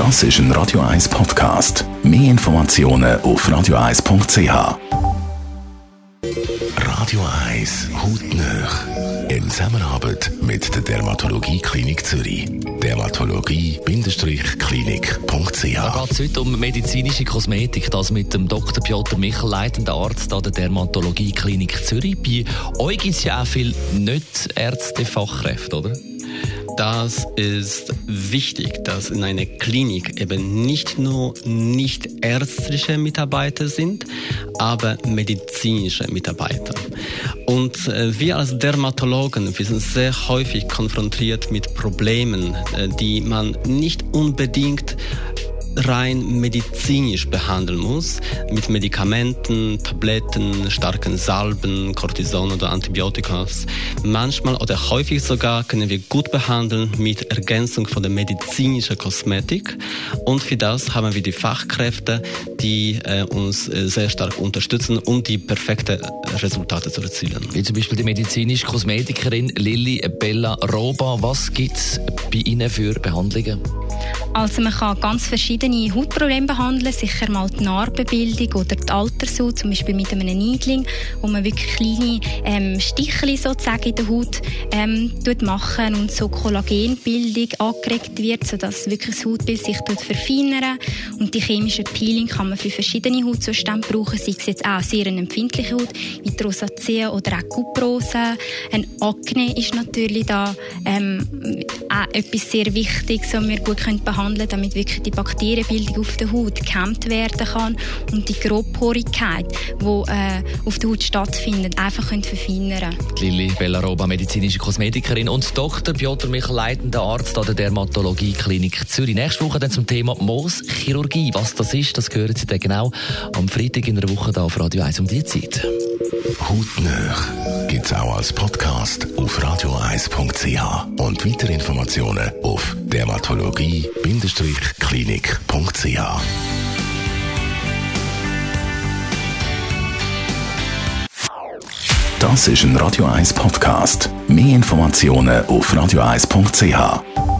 Das ist ein Radio 1 Podcast. Mehr Informationen auf radio1.ch. Radio 1 Hautnöch. In Zusammenarbeit mit der Dermatologie Klinik Zürich. Dermatologie-klinik.ch. Da geht es heute um medizinische Kosmetik. Das mit dem Dr. Piotr Michel, leitender Arzt an der Dermatologie Klinik Zürich. Bei euch gibt es ja auch viele Nicht-Ärzte-Fachkräfte, oder? Das ist wichtig, dass in einer Klinik eben nicht nur nicht ärztliche Mitarbeiter sind, aber medizinische Mitarbeiter. Und äh, wir als Dermatologen, wir sind sehr häufig konfrontiert mit Problemen, äh, die man nicht unbedingt rein medizinisch behandeln muss, mit Medikamenten, Tabletten, starken Salben, Cortison oder Antibiotika. Manchmal oder häufig sogar können wir gut behandeln mit Ergänzung von der medizinischen Kosmetik. Und für das haben wir die Fachkräfte, die äh, uns äh, sehr stark unterstützen, um die perfekten Resultate zu erzielen. Wie zum Beispiel die medizinische Kosmetikerin Lilly Bella Roba. Was gibt es bei Ihnen für Behandlungen? Also man kann ganz verschiedene Hautprobleme behandeln, sicher mal die Narbenbildung oder die Altershaut, zum Beispiel mit einem Niedling, wo man wirklich kleine ähm, Stichchen sozusagen in der Haut ähm, machen und so Kollagenbildung angeregt wird, sodass wirklich das Hautbild sich verfeinern und die chemische Peeling kann man für verschiedene Hautzustände brauchen, sei es jetzt auch sehr eine empfindliche Haut, wie die Rosacea oder auch Kuprose. Ein Akne ist natürlich da ähm, auch etwas sehr Wichtiges, was wir gut behandeln können behandeln, damit wirklich die Bakterienbildung auf der Haut gehemmt werden kann und die Grobporigkeit, die äh, auf der Haut stattfindet, einfach können verfeinern Lili Bellaroba, medizinische Kosmetikerin und Dr. Piotr Michel, leitender Arzt an der Dermatologie Klinik Zürich. Nächste Woche dann zum Thema Mooschirurgie. Was das ist, das hören Sie dann genau am Freitag in der Woche da auf Radio 1 um die Zeit. Hautnöch gibt es auch als Podcast auf radio1.ch und weitere Informationen auf dermatologie-klinik.ch. Das ist ein Radio 1 Podcast. Mehr Informationen auf radio1.ch.